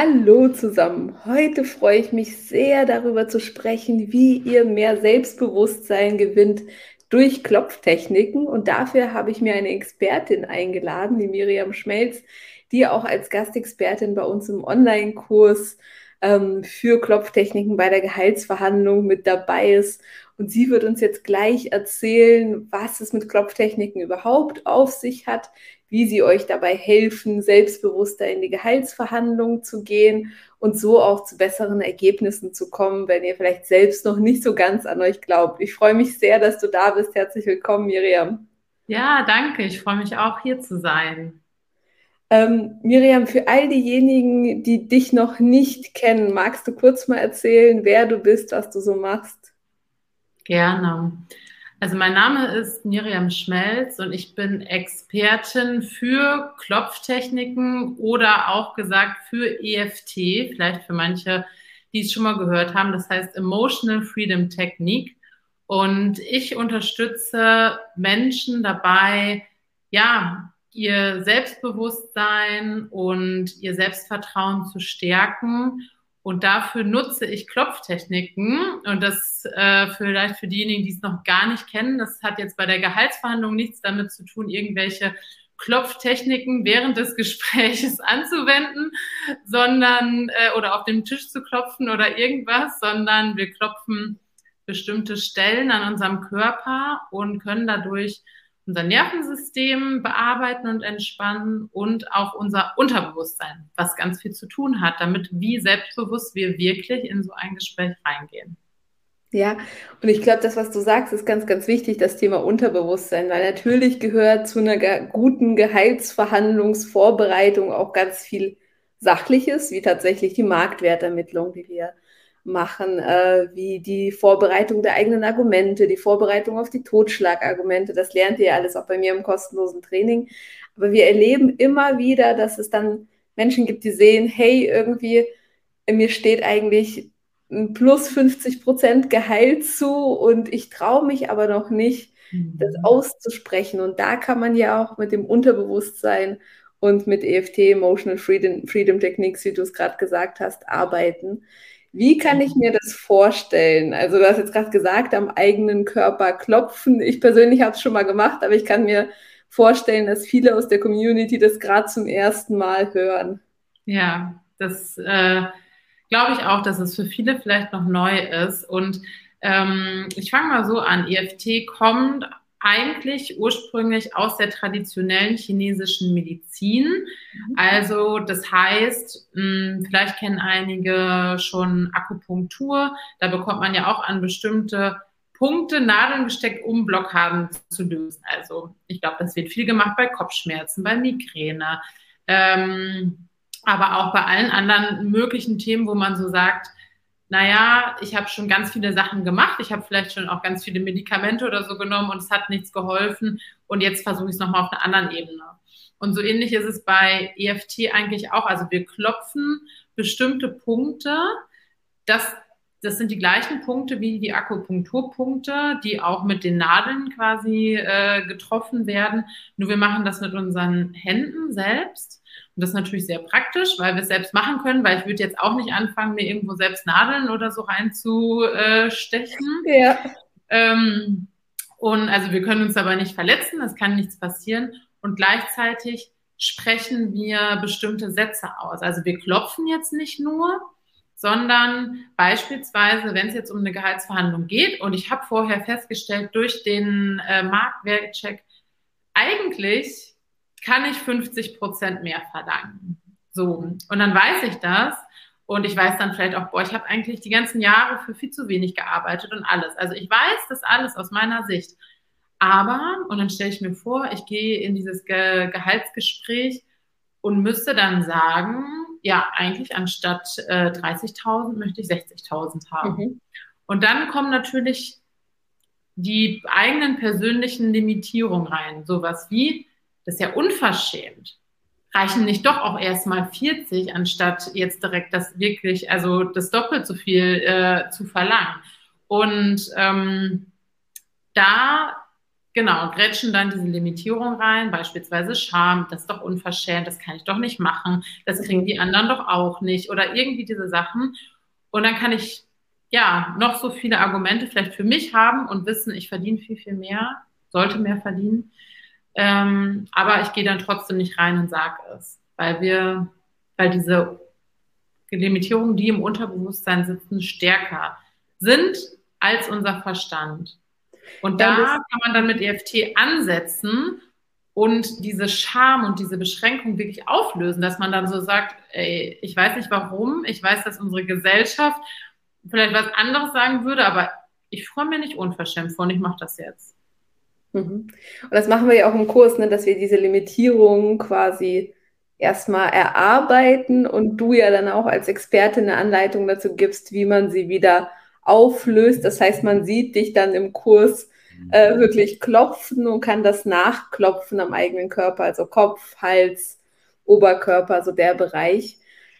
Hallo zusammen. Heute freue ich mich sehr darüber zu sprechen, wie ihr mehr Selbstbewusstsein gewinnt durch Klopftechniken. Und dafür habe ich mir eine Expertin eingeladen, die Miriam Schmelz, die auch als Gastexpertin bei uns im Online-Kurs ähm, für Klopftechniken bei der Gehaltsverhandlung mit dabei ist. Und sie wird uns jetzt gleich erzählen, was es mit Klopftechniken überhaupt auf sich hat, wie sie euch dabei helfen, selbstbewusster in die Gehaltsverhandlung zu gehen und so auch zu besseren Ergebnissen zu kommen, wenn ihr vielleicht selbst noch nicht so ganz an euch glaubt. Ich freue mich sehr, dass du da bist. Herzlich willkommen, Miriam. Ja, danke. Ich freue mich auch, hier zu sein. Ähm, Miriam, für all diejenigen, die dich noch nicht kennen, magst du kurz mal erzählen, wer du bist, was du so machst? Gerne. Also mein Name ist Miriam Schmelz und ich bin Expertin für Klopftechniken oder auch gesagt für EFT, vielleicht für manche, die es schon mal gehört haben. Das heißt Emotional Freedom Technique. Und ich unterstütze Menschen dabei, ja, ihr Selbstbewusstsein und ihr Selbstvertrauen zu stärken. Und dafür nutze ich Klopftechniken. Und das äh, vielleicht für diejenigen, die es noch gar nicht kennen, das hat jetzt bei der Gehaltsverhandlung nichts damit zu tun, irgendwelche Klopftechniken während des Gespräches anzuwenden, sondern äh, oder auf dem Tisch zu klopfen oder irgendwas, sondern wir klopfen bestimmte Stellen an unserem Körper und können dadurch unser Nervensystem bearbeiten und entspannen und auch unser Unterbewusstsein, was ganz viel zu tun hat, damit wie selbstbewusst wir wirklich in so ein Gespräch reingehen. Ja, und ich glaube, das, was du sagst, ist ganz, ganz wichtig, das Thema Unterbewusstsein, weil natürlich gehört zu einer guten Gehaltsverhandlungsvorbereitung auch ganz viel Sachliches, wie tatsächlich die Marktwertermittlung, die wir machen, äh, wie die Vorbereitung der eigenen Argumente, die Vorbereitung auf die Totschlagargumente. Das lernt ihr alles auch bei mir im kostenlosen Training. Aber wir erleben immer wieder, dass es dann Menschen gibt, die sehen, hey, irgendwie, mir steht eigentlich ein plus 50 Prozent Gehalt zu und ich traue mich aber noch nicht, das mhm. auszusprechen. Und da kann man ja auch mit dem Unterbewusstsein und mit EFT, Emotional Freedom, Freedom Techniques, wie du es gerade gesagt hast, arbeiten. Wie kann ich mir das vorstellen? Also du hast jetzt gerade gesagt, am eigenen Körper klopfen. Ich persönlich habe es schon mal gemacht, aber ich kann mir vorstellen, dass viele aus der Community das gerade zum ersten Mal hören. Ja, das äh, glaube ich auch, dass es für viele vielleicht noch neu ist. Und ähm, ich fange mal so an. EFT kommt eigentlich ursprünglich aus der traditionellen chinesischen Medizin. Mhm. Also das heißt, hm, vielleicht kennen einige schon Akupunktur. Da bekommt man ja auch an bestimmte Punkte Nadeln gesteckt, um Blockaden zu lösen. Also ich glaube, das wird viel gemacht bei Kopfschmerzen, bei Migräne, ähm, aber auch bei allen anderen möglichen Themen, wo man so sagt, naja, ich habe schon ganz viele Sachen gemacht, ich habe vielleicht schon auch ganz viele Medikamente oder so genommen und es hat nichts geholfen und jetzt versuche ich es nochmal auf einer anderen Ebene. Und so ähnlich ist es bei EFT eigentlich auch. Also wir klopfen bestimmte Punkte, das, das sind die gleichen Punkte wie die Akupunkturpunkte, die auch mit den Nadeln quasi äh, getroffen werden. Nur wir machen das mit unseren Händen selbst und das ist natürlich sehr praktisch, weil wir es selbst machen können, weil ich würde jetzt auch nicht anfangen, mir irgendwo selbst Nadeln oder so reinzustechen. Ja. Ähm, und also wir können uns aber nicht verletzen, es kann nichts passieren. Und gleichzeitig sprechen wir bestimmte Sätze aus. Also wir klopfen jetzt nicht nur, sondern beispielsweise, wenn es jetzt um eine Gehaltsverhandlung geht und ich habe vorher festgestellt durch den äh, Marktwertcheck, eigentlich kann ich 50 Prozent mehr verlangen. So, und dann weiß ich das und ich weiß dann vielleicht auch, boah, ich habe eigentlich die ganzen Jahre für viel zu wenig gearbeitet und alles. Also ich weiß das alles aus meiner Sicht. Aber, und dann stelle ich mir vor, ich gehe in dieses Ge Gehaltsgespräch und müsste dann sagen, ja, eigentlich anstatt äh, 30.000 möchte ich 60.000 haben. Mhm. Und dann kommen natürlich die eigenen persönlichen Limitierungen rein. Sowas wie, das ist ja unverschämt. Reichen nicht doch auch erstmal 40, anstatt jetzt direkt das wirklich, also das doppelt so viel äh, zu verlangen. Und ähm, da genau, grätschen dann diese Limitierung rein, beispielsweise Scham, das ist doch unverschämt, das kann ich doch nicht machen, das kriegen die anderen doch auch nicht oder irgendwie diese Sachen. Und dann kann ich ja noch so viele Argumente vielleicht für mich haben und wissen, ich verdiene viel, viel mehr, sollte mehr verdienen. Ähm, aber ich gehe dann trotzdem nicht rein und sage es, weil wir, weil diese Limitierungen, die im Unterbewusstsein sitzen, stärker sind als unser Verstand. Und da kann man dann mit EFT ansetzen und diese Scham und diese Beschränkung wirklich auflösen, dass man dann so sagt, ey, ich weiß nicht warum, ich weiß, dass unsere Gesellschaft vielleicht was anderes sagen würde, aber ich freue mich nicht unverschämt vor und ich mache das jetzt. Mhm. Und das machen wir ja auch im Kurs, ne, dass wir diese Limitierung quasi erstmal erarbeiten und du ja dann auch als Expertin eine Anleitung dazu gibst, wie man sie wieder auflöst. Das heißt, man sieht dich dann im Kurs äh, wirklich klopfen und kann das nachklopfen am eigenen Körper, also Kopf, Hals, Oberkörper, so der Bereich.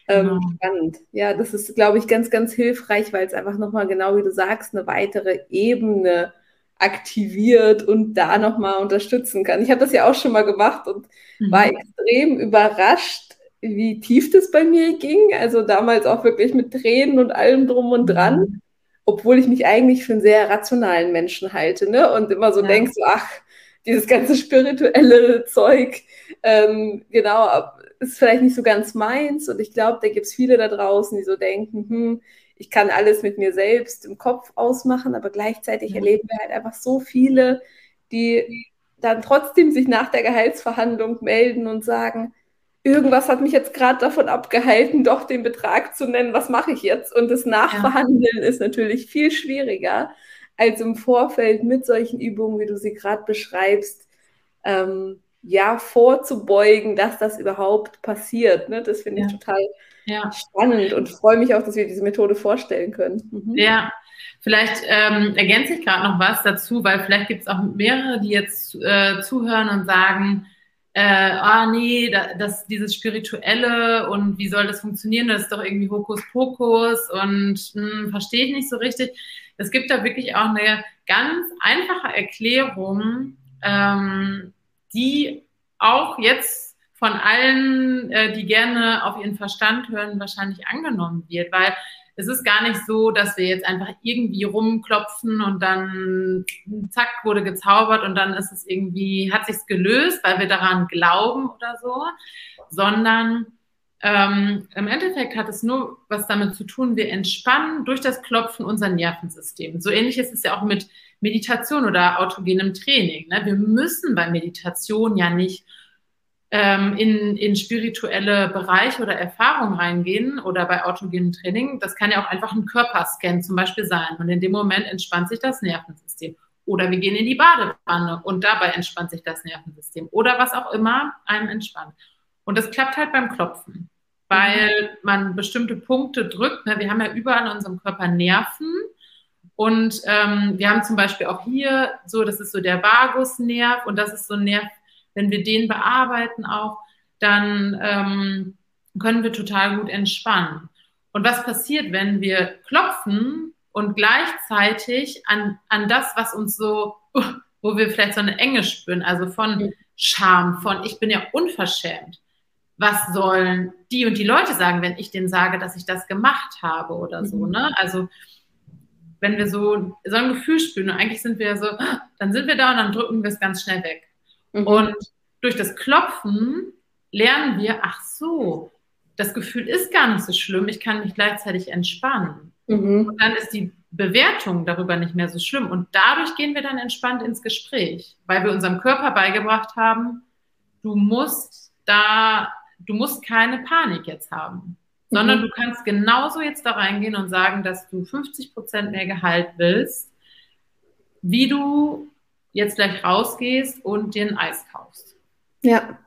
Ähm, genau. Spannend. Ja, das ist, glaube ich, ganz, ganz hilfreich, weil es einfach nochmal, genau wie du sagst, eine weitere Ebene aktiviert und da nochmal unterstützen kann. Ich habe das ja auch schon mal gemacht und mhm. war extrem überrascht, wie tief das bei mir ging. Also damals auch wirklich mit Tränen und allem drum und dran. Mhm obwohl ich mich eigentlich für einen sehr rationalen Menschen halte, ne? Und immer so ja. denkst, so, ach, dieses ganze spirituelle Zeug, ähm, genau, ist vielleicht nicht so ganz meins. Und ich glaube, da gibt es viele da draußen, die so denken, hm, ich kann alles mit mir selbst im Kopf ausmachen, aber gleichzeitig ja. erleben wir halt einfach so viele, die dann trotzdem sich nach der Gehaltsverhandlung melden und sagen, irgendwas hat mich jetzt gerade davon abgehalten, doch den Betrag zu nennen, was mache ich jetzt? Und das Nachverhandeln ja. ist natürlich viel schwieriger, als im Vorfeld mit solchen Übungen, wie du sie gerade beschreibst, ähm, ja, vorzubeugen, dass das überhaupt passiert. Ne? Das finde ich total ja. spannend und freue mich auch, dass wir diese Methode vorstellen können. Mhm. Ja, vielleicht ähm, ergänze ich gerade noch was dazu, weil vielleicht gibt es auch mehrere, die jetzt äh, zuhören und sagen, äh, ah nee, das, dieses Spirituelle und wie soll das funktionieren, das ist doch irgendwie Hokuspokus und hm, verstehe ich nicht so richtig. Es gibt da wirklich auch eine ganz einfache Erklärung, ähm, die auch jetzt von allen, äh, die gerne auf ihren Verstand hören, wahrscheinlich angenommen wird, weil es ist gar nicht so, dass wir jetzt einfach irgendwie rumklopfen und dann zack wurde gezaubert und dann ist es irgendwie, hat sich's gelöst, weil wir daran glauben oder so, sondern ähm, im Endeffekt hat es nur was damit zu tun, wir entspannen durch das Klopfen unser Nervensystem. So ähnlich ist es ja auch mit Meditation oder autogenem Training. Ne? Wir müssen bei Meditation ja nicht ähm, in, in spirituelle Bereiche oder Erfahrungen reingehen oder bei autogenem Training, das kann ja auch einfach ein Körperscan zum Beispiel sein. Und in dem Moment entspannt sich das Nervensystem. Oder wir gehen in die Badewanne und dabei entspannt sich das Nervensystem. Oder was auch immer einem entspannt. Und das klappt halt beim Klopfen, weil man bestimmte Punkte drückt. Ne? Wir haben ja überall in unserem Körper Nerven. Und ähm, wir haben zum Beispiel auch hier so, das ist so der Vagusnerv und das ist so ein Nerv, wenn wir den bearbeiten auch, dann ähm, können wir total gut entspannen. Und was passiert, wenn wir klopfen und gleichzeitig an, an das, was uns so, wo wir vielleicht so eine Enge spüren, also von Scham, von ich bin ja unverschämt. Was sollen die und die Leute sagen, wenn ich denen sage, dass ich das gemacht habe oder so, mhm. ne? Also, wenn wir so, so ein Gefühl spüren, und eigentlich sind wir so, dann sind wir da und dann drücken wir es ganz schnell weg. Mhm. Und durch das Klopfen lernen wir, ach so, das Gefühl ist gar nicht so schlimm, ich kann mich gleichzeitig entspannen. Mhm. Und dann ist die Bewertung darüber nicht mehr so schlimm. Und dadurch gehen wir dann entspannt ins Gespräch, weil wir unserem Körper beigebracht haben, du musst da, du musst keine Panik jetzt haben, sondern mhm. du kannst genauso jetzt da reingehen und sagen, dass du 50 Prozent mehr Gehalt willst, wie du jetzt gleich rausgehst und dir ein Eis kaufst. Ja.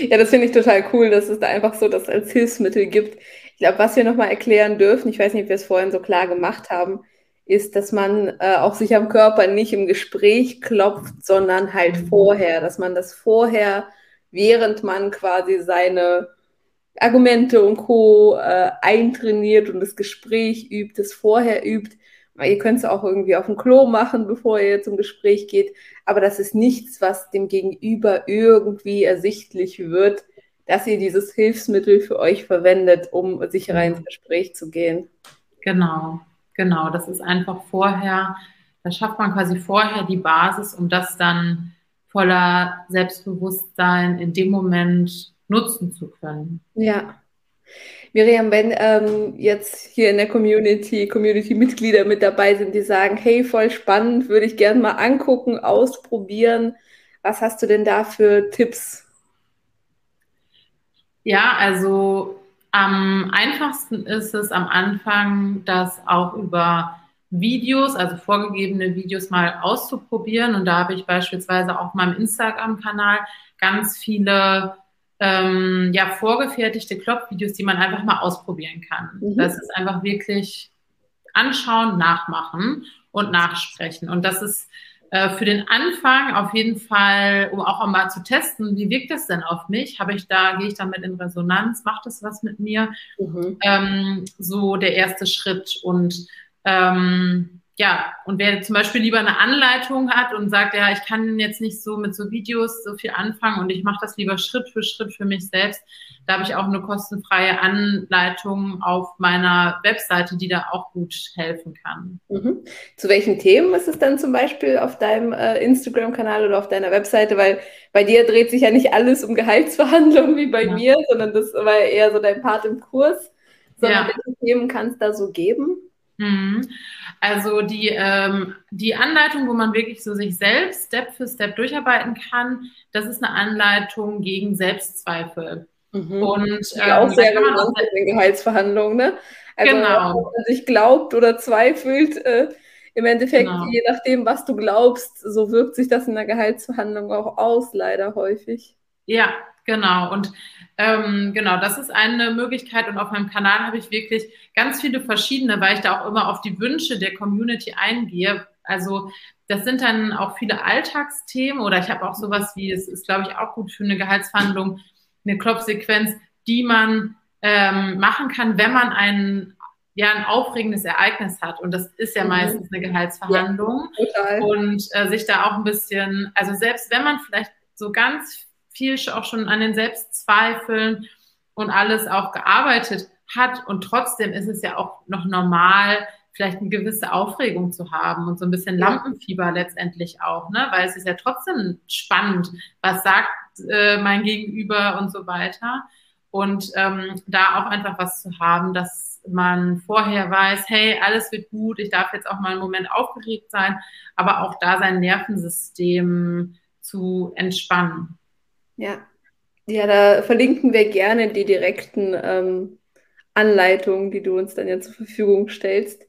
Ja, das finde ich total cool, dass es da einfach so das als Hilfsmittel gibt. Ich glaube, was wir nochmal erklären dürfen, ich weiß nicht, ob wir es vorhin so klar gemacht haben, ist, dass man äh, auch sich am Körper nicht im Gespräch klopft, sondern halt mhm. vorher, dass man das vorher, während man quasi seine Argumente und Co. Äh, eintrainiert und das Gespräch übt, das vorher übt. Ihr könnt es auch irgendwie auf dem Klo machen, bevor ihr zum Gespräch geht. Aber das ist nichts, was dem Gegenüber irgendwie ersichtlich wird, dass ihr dieses Hilfsmittel für euch verwendet, um sicherer ins Gespräch zu gehen. Genau, genau. Das ist einfach vorher, da schafft man quasi vorher die Basis, um das dann voller Selbstbewusstsein in dem Moment nutzen zu können. Ja. Miriam, wenn ähm, jetzt hier in der Community, Community-Mitglieder mit dabei sind, die sagen, hey, voll spannend, würde ich gerne mal angucken, ausprobieren. Was hast du denn da für Tipps? Ja, also am einfachsten ist es am Anfang, das auch über Videos, also vorgegebene Videos mal auszuprobieren. Und da habe ich beispielsweise auf meinem Instagram-Kanal ganz viele ähm, ja, vorgefertigte Klopfvideos, die man einfach mal ausprobieren kann. Mhm. Das ist einfach wirklich anschauen, nachmachen und nachsprechen. Und das ist äh, für den Anfang auf jeden Fall, um auch mal zu testen, wie wirkt das denn auf mich? Habe ich da, gehe ich damit in Resonanz? Macht das was mit mir? Mhm. Ähm, so der erste Schritt. Und ähm, ja, und wer zum Beispiel lieber eine Anleitung hat und sagt, ja, ich kann jetzt nicht so mit so Videos so viel anfangen und ich mache das lieber Schritt für Schritt für mich selbst, da habe ich auch eine kostenfreie Anleitung auf meiner Webseite, die da auch gut helfen kann. Mhm. Zu welchen Themen ist es dann zum Beispiel auf deinem äh, Instagram-Kanal oder auf deiner Webseite? Weil bei dir dreht sich ja nicht alles um Gehaltsverhandlungen wie bei ja. mir, sondern das war eher so dein Part im Kurs. Sondern ja. welche Themen kann es da so geben? Mhm. Also die, ähm, die Anleitung, wo man wirklich so sich selbst Step für Step durcharbeiten kann, das ist eine Anleitung gegen Selbstzweifel. Mhm. Und ähm, auch sehr relevant in den Gehaltsverhandlungen, ne? Also, genau. ob man sich glaubt oder zweifelt, äh, im Endeffekt, genau. je nachdem, was du glaubst, so wirkt sich das in der Gehaltsverhandlung auch aus, leider häufig. Ja, genau. Und ähm, genau, das ist eine Möglichkeit und auf meinem Kanal habe ich wirklich ganz viele verschiedene, weil ich da auch immer auf die Wünsche der Community eingehe. Also das sind dann auch viele Alltagsthemen oder ich habe auch sowas wie, es ist, glaube ich, auch gut für eine Gehaltsverhandlung, eine Klopfsequenz, die man ähm, machen kann, wenn man ein, ja, ein aufregendes Ereignis hat. Und das ist ja mhm. meistens eine Gehaltsverhandlung. Ja. Und äh, sich da auch ein bisschen, also selbst wenn man vielleicht so ganz viel auch schon an den Selbstzweifeln und alles auch gearbeitet hat. Und trotzdem ist es ja auch noch normal, vielleicht eine gewisse Aufregung zu haben und so ein bisschen Lampenfieber letztendlich auch, ne? Weil es ist ja trotzdem spannend, was sagt äh, mein Gegenüber und so weiter. Und ähm, da auch einfach was zu haben, dass man vorher weiß, hey, alles wird gut, ich darf jetzt auch mal einen Moment aufgeregt sein, aber auch da sein Nervensystem zu entspannen. Ja. Ja, da verlinken wir gerne die direkten ähm, Anleitungen, die du uns dann ja zur Verfügung stellst.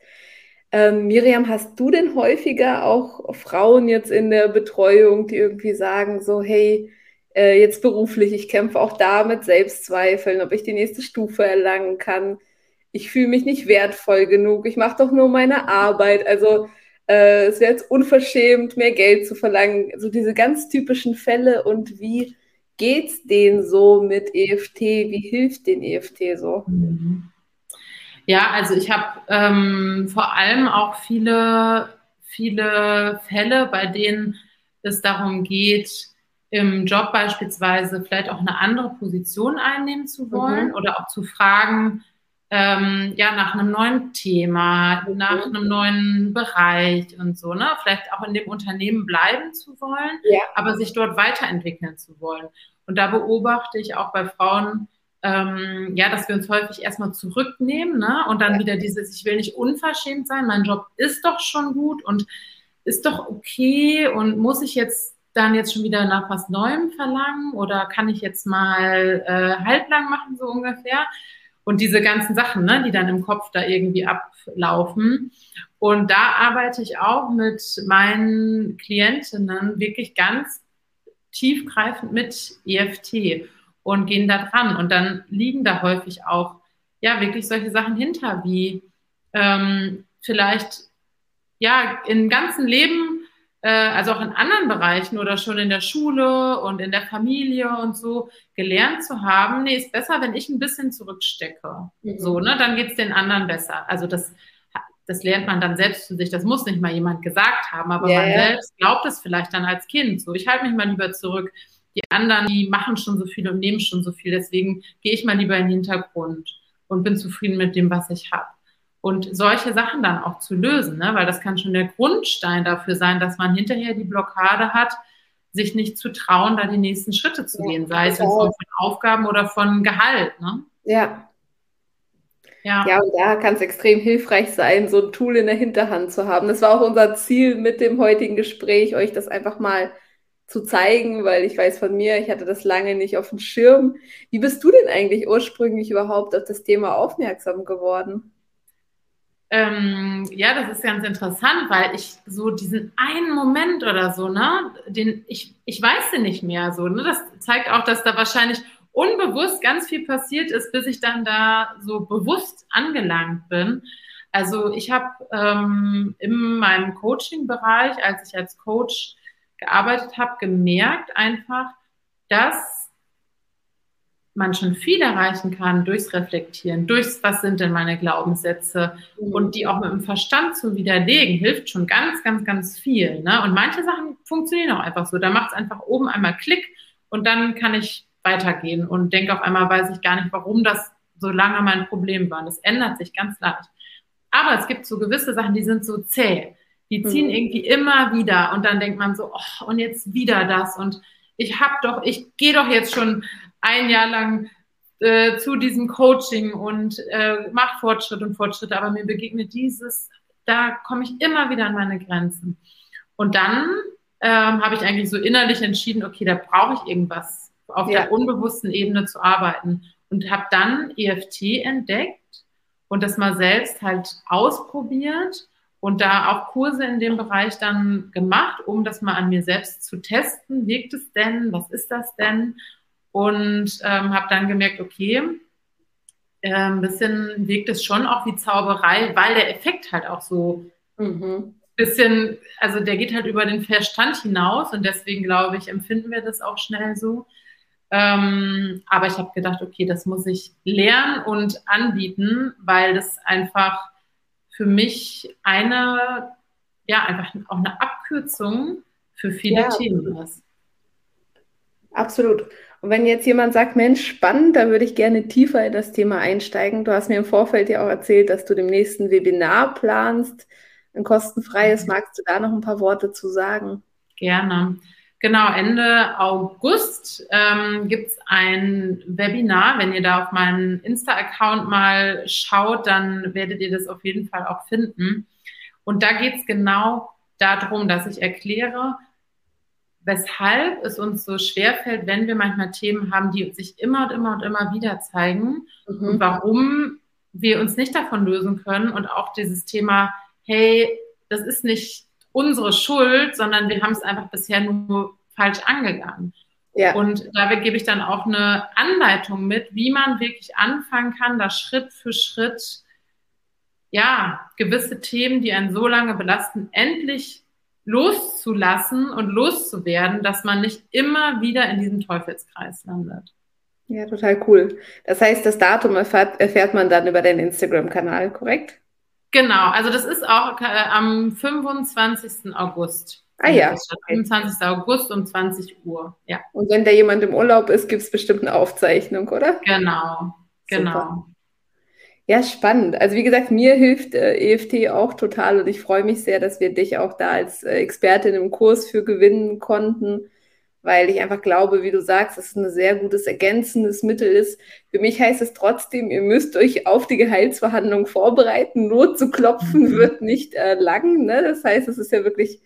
Ähm, Miriam, hast du denn häufiger auch Frauen jetzt in der Betreuung, die irgendwie sagen, so, hey, äh, jetzt beruflich, ich kämpfe auch da mit Selbstzweifeln, ob ich die nächste Stufe erlangen kann. Ich fühle mich nicht wertvoll genug, ich mache doch nur meine Arbeit. Also äh, es wäre jetzt unverschämt, mehr Geld zu verlangen. So diese ganz typischen Fälle und wie geht's denen so mit EFT? Wie hilft den EFT so? Mhm. Ja, also ich habe ähm, vor allem auch viele, viele Fälle, bei denen es darum geht, im Job beispielsweise vielleicht auch eine andere Position einnehmen zu wollen mhm. oder auch zu fragen, ähm, ja, nach einem neuen Thema, mhm. nach einem neuen Bereich und so, ne? Vielleicht auch in dem Unternehmen bleiben zu wollen, ja. aber sich dort weiterentwickeln zu wollen. Und da beobachte ich auch bei Frauen, ähm, ja, dass wir uns häufig erstmal zurücknehmen, ne? Und dann ja. wieder dieses, ich will nicht unverschämt sein, mein Job ist doch schon gut und ist doch okay und muss ich jetzt dann jetzt schon wieder nach was Neuem verlangen oder kann ich jetzt mal äh, halblang machen, so ungefähr? Und diese ganzen Sachen, ne, die dann im Kopf da irgendwie ablaufen. Und da arbeite ich auch mit meinen Klientinnen wirklich ganz tiefgreifend mit EFT. und gehen da dran. Und dann liegen da häufig auch ja wirklich solche Sachen hinter, wie ähm, vielleicht ja im ganzen Leben, also auch in anderen Bereichen oder schon in der Schule und in der Familie und so gelernt zu haben, nee, ist besser, wenn ich ein bisschen zurückstecke. Mhm. So, ne, dann geht's den anderen besser. Also das das lernt man dann selbst für sich. Das muss nicht mal jemand gesagt haben, aber yeah. man selbst glaubt es vielleicht dann als Kind. So, ich halte mich mal lieber zurück. Die anderen, die machen schon so viel und nehmen schon so viel. Deswegen gehe ich mal lieber in den Hintergrund und bin zufrieden mit dem, was ich habe. Und solche Sachen dann auch zu lösen, ne? weil das kann schon der Grundstein dafür sein, dass man hinterher die Blockade hat, sich nicht zu trauen, da die nächsten Schritte zu ja, gehen, sei es in Form von Aufgaben oder von Gehalt. Ne? Ja, ja. ja, und da kann es extrem hilfreich sein, so ein Tool in der Hinterhand zu haben. Das war auch unser Ziel mit dem heutigen Gespräch, euch das einfach mal zu zeigen, weil ich weiß von mir, ich hatte das lange nicht auf dem Schirm. Wie bist du denn eigentlich ursprünglich überhaupt auf das Thema aufmerksam geworden? Ähm, ja, das ist ganz interessant, weil ich so diesen einen Moment oder so, ne, den ich, ich weiß den nicht mehr so, ne, das zeigt auch, dass da wahrscheinlich unbewusst ganz viel passiert ist, bis ich dann da so bewusst angelangt bin. Also ich habe ähm, in meinem Coaching-Bereich, als ich als Coach gearbeitet habe, gemerkt einfach, dass man schon viel erreichen kann durchs Reflektieren, durchs, was sind denn meine Glaubenssätze mhm. und die auch mit dem Verstand zu widerlegen, hilft schon ganz, ganz, ganz viel. Ne? Und manche Sachen funktionieren auch einfach so. Da macht es einfach oben einmal Klick und dann kann ich weitergehen und denke auf einmal, weiß ich gar nicht, warum das so lange mein Problem war. Das ändert sich ganz leicht. Aber es gibt so gewisse Sachen, die sind so zäh. Die ziehen mhm. irgendwie immer wieder und dann denkt man so, oh, und jetzt wieder das und ich habe doch, ich gehe doch jetzt schon ein Jahr lang äh, zu diesem Coaching und äh, mache Fortschritt und Fortschritte, aber mir begegnet dieses, da komme ich immer wieder an meine Grenzen. Und dann ähm, habe ich eigentlich so innerlich entschieden, okay, da brauche ich irgendwas auf ja. der unbewussten Ebene zu arbeiten. Und habe dann EFT entdeckt und das mal selbst halt ausprobiert und da auch Kurse in dem Bereich dann gemacht, um das mal an mir selbst zu testen. Wirkt es denn? Was ist das denn? Und ähm, habe dann gemerkt, okay, äh, ein bisschen wirkt es schon auch wie Zauberei, weil der Effekt halt auch so mhm. bisschen, also der geht halt über den Verstand hinaus und deswegen glaube ich, empfinden wir das auch schnell so. Ähm, aber ich habe gedacht, okay, das muss ich lernen und anbieten, weil das einfach für mich eine, ja, einfach auch eine Abkürzung für viele ja. Themen ist. Absolut. Und wenn jetzt jemand sagt, Mensch, spannend, da würde ich gerne tiefer in das Thema einsteigen. Du hast mir im Vorfeld ja auch erzählt, dass du dem nächsten Webinar planst, ein kostenfreies. Mhm. Magst du da noch ein paar Worte zu sagen? Gerne. Genau, Ende August ähm, gibt es ein Webinar. Wenn ihr da auf meinen Insta-Account mal schaut, dann werdet ihr das auf jeden Fall auch finden. Und da geht es genau darum, dass ich erkläre, weshalb es uns so schwerfällt, wenn wir manchmal Themen haben, die sich immer und immer und immer wieder zeigen mhm. und warum wir uns nicht davon lösen können und auch dieses Thema, hey, das ist nicht unsere Schuld, sondern wir haben es einfach bisher nur falsch angegangen. Ja. Und da gebe ich dann auch eine Anleitung mit, wie man wirklich anfangen kann, da Schritt für Schritt, ja, gewisse Themen, die einen so lange belasten, endlich loszulassen und loszuwerden, dass man nicht immer wieder in diesem Teufelskreis landet. Ja, total cool. Das heißt, das Datum erfährt, erfährt man dann über deinen Instagram-Kanal, korrekt? Genau, also das ist auch äh, am 25. August. Ah ja. 25. August um 20 Uhr. Ja. Und wenn da jemand im Urlaub ist, gibt es bestimmt eine Aufzeichnung, oder? Genau, genau. Super. Ja, spannend. Also wie gesagt, mir hilft äh, EFT auch total und ich freue mich sehr, dass wir dich auch da als äh, Expertin im Kurs für gewinnen konnten weil ich einfach glaube, wie du sagst, dass es ein sehr gutes ergänzendes Mittel ist. Für mich heißt es trotzdem, ihr müsst euch auf die Gehaltsverhandlungen vorbereiten. Not zu klopfen mhm. wird nicht äh, lang. Ne? Das heißt, es ist ja wirklich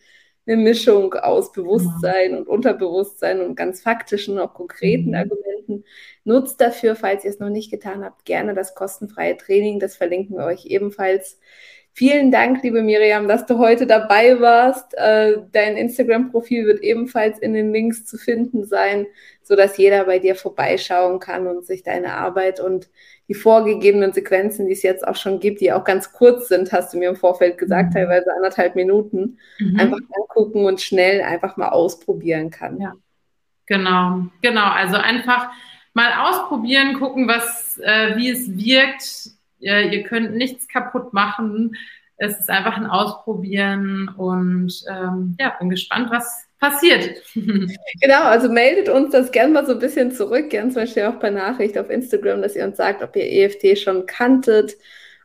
eine Mischung aus Bewusstsein und Unterbewusstsein und ganz faktischen, auch konkreten mhm. Argumenten. Nutzt dafür, falls ihr es noch nicht getan habt, gerne das kostenfreie Training. Das verlinken wir euch ebenfalls Vielen Dank, liebe Miriam, dass du heute dabei warst. Äh, dein Instagram-Profil wird ebenfalls in den Links zu finden sein, sodass jeder bei dir vorbeischauen kann und sich deine Arbeit und die vorgegebenen Sequenzen, die es jetzt auch schon gibt, die auch ganz kurz sind, hast du mir im Vorfeld gesagt, mhm. teilweise anderthalb Minuten, mhm. einfach angucken und schnell einfach mal ausprobieren kann. Ja, genau, genau. Also einfach mal ausprobieren, gucken, was, äh, wie es wirkt ihr, ihr könnt nichts kaputt machen. Es ist einfach ein Ausprobieren und ähm, ja, bin gespannt, was passiert. genau, also meldet uns das gerne mal so ein bisschen zurück, gern zum Beispiel auch per Nachricht auf Instagram, dass ihr uns sagt, ob ihr EFT schon kanntet,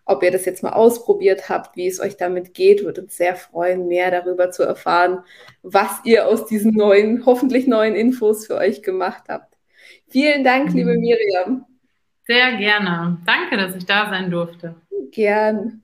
ob ihr das jetzt mal ausprobiert habt, wie es euch damit geht. Würde uns sehr freuen, mehr darüber zu erfahren, was ihr aus diesen neuen, hoffentlich neuen Infos für euch gemacht habt. Vielen Dank, liebe mhm. Miriam. Sehr gerne. Danke, dass ich da sein durfte. Gern.